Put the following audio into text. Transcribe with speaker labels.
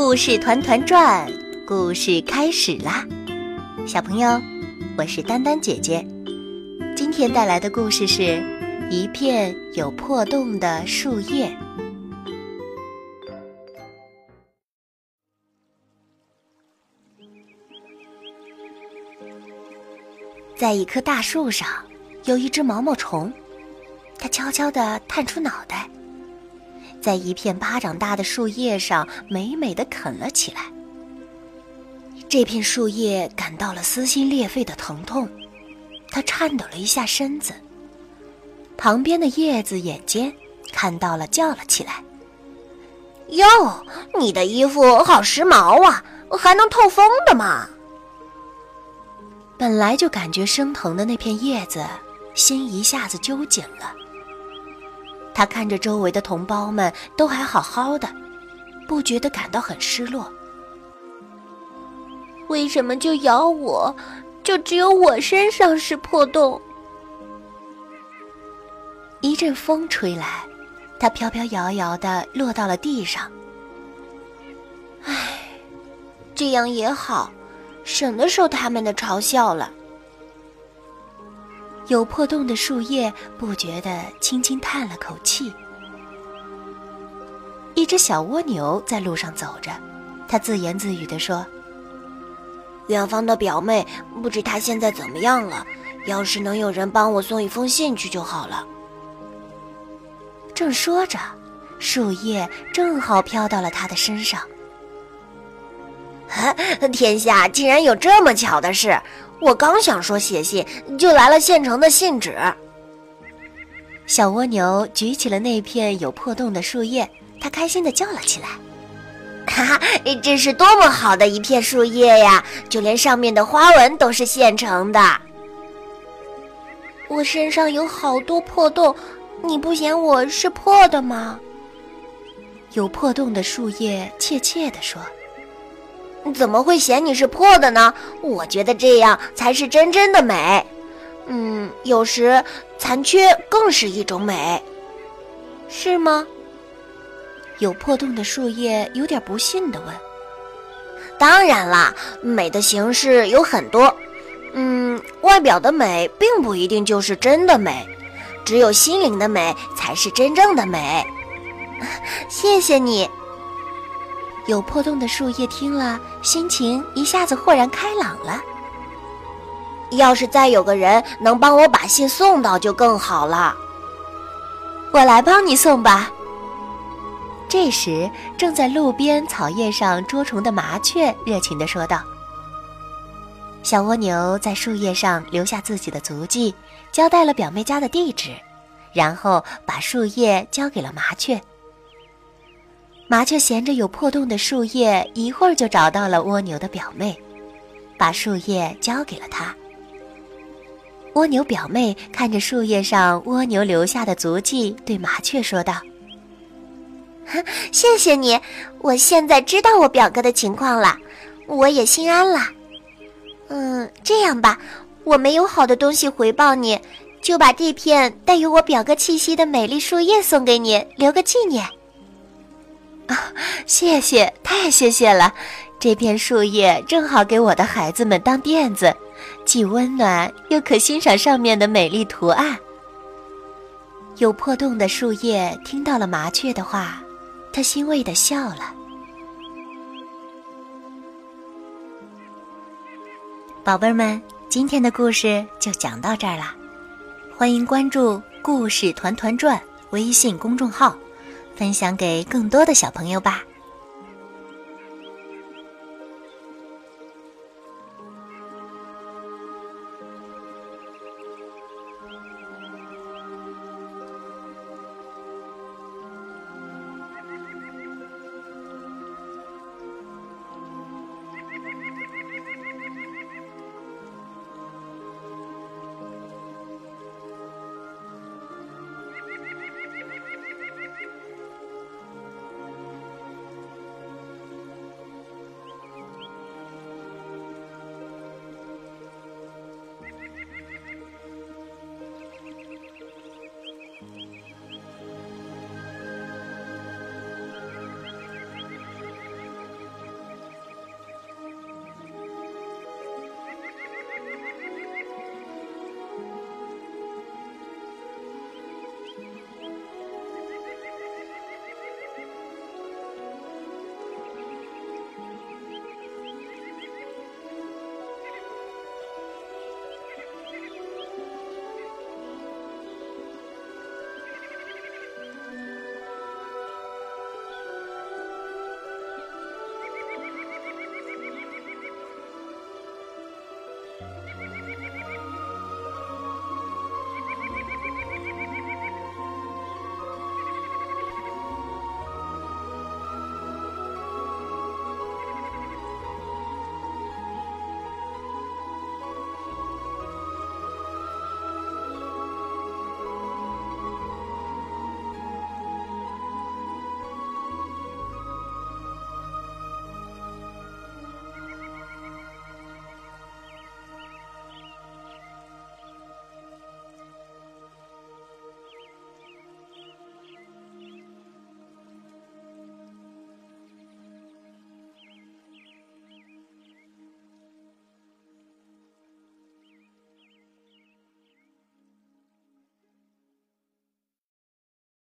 Speaker 1: 故事团团转，故事开始啦！小朋友，我是丹丹姐姐，今天带来的故事是《一片有破洞的树叶》。在一棵大树上，有一只毛毛虫，它悄悄地探出脑袋。在一片巴掌大的树叶上，美美的啃了起来。这片树叶感到了撕心裂肺的疼痛，它颤抖了一下身子。旁边的叶子眼尖，看到了，叫了起来：“
Speaker 2: 哟，你的衣服好时髦啊，还能透风的吗？”
Speaker 1: 本来就感觉生疼的那片叶子，心一下子揪紧了。他看着周围的同胞们都还好好的，不觉得感到很失落。
Speaker 2: 为什么就咬我，就只有我身上是破洞？
Speaker 1: 一阵风吹来，它飘飘摇摇的落到了地上。
Speaker 2: 唉，这样也好，省得受他们的嘲笑了。
Speaker 1: 有破洞的树叶不觉地轻轻叹了口气。一只小蜗牛在路上走着，它自言自语地说：“
Speaker 2: 远方的表妹，不知她现在怎么样了。要是能有人帮我送一封信去就好了。”
Speaker 1: 正说着，树叶正好飘到了他的身上。
Speaker 2: 天下竟然有这么巧的事！我刚想说写信，就来了现成的信纸。
Speaker 1: 小蜗牛举起了那片有破洞的树叶，它开心地叫了起来：“
Speaker 2: 哈哈，这是多么好的一片树叶呀！就连上面的花纹都是现成的。我身上有好多破洞，你不嫌我是破的吗？”
Speaker 1: 有破洞的树叶怯怯地说。
Speaker 2: 怎么会嫌你是破的呢？我觉得这样才是真正的美。嗯，有时残缺更是一种美，是吗？
Speaker 1: 有破洞的树叶有点不信地问：“
Speaker 2: 当然啦，美的形式有很多。嗯，外表的美并不一定就是真的美，只有心灵的美才是真正的美。谢谢你。”
Speaker 1: 有破洞的树叶听了，心情一下子豁然开朗了。
Speaker 2: 要是再有个人能帮我把信送到，就更好了。
Speaker 1: 我来帮你送吧。这时，正在路边草叶上捉虫的麻雀热情地说道：“小蜗牛在树叶上留下自己的足迹，交代了表妹家的地址，然后把树叶交给了麻雀。”麻雀衔着有破洞的树叶，一会儿就找到了蜗牛的表妹，把树叶交给了他。蜗牛表妹看着树叶上蜗牛留下的足迹，对麻雀说道：“
Speaker 2: 谢谢你，我现在知道我表哥的情况了，我也心安了。嗯，这样吧，我没有好的东西回报你，就把这片带有我表哥气息的美丽树叶送给你，留个纪念。”
Speaker 1: 啊，谢谢，太谢谢了！这片树叶正好给我的孩子们当垫子，既温暖又可欣赏上面的美丽图案。有破洞的树叶听到了麻雀的话，它欣慰的笑了。宝贝们，今天的故事就讲到这儿啦，欢迎关注“故事团团转”微信公众号。分享给更多的小朋友吧。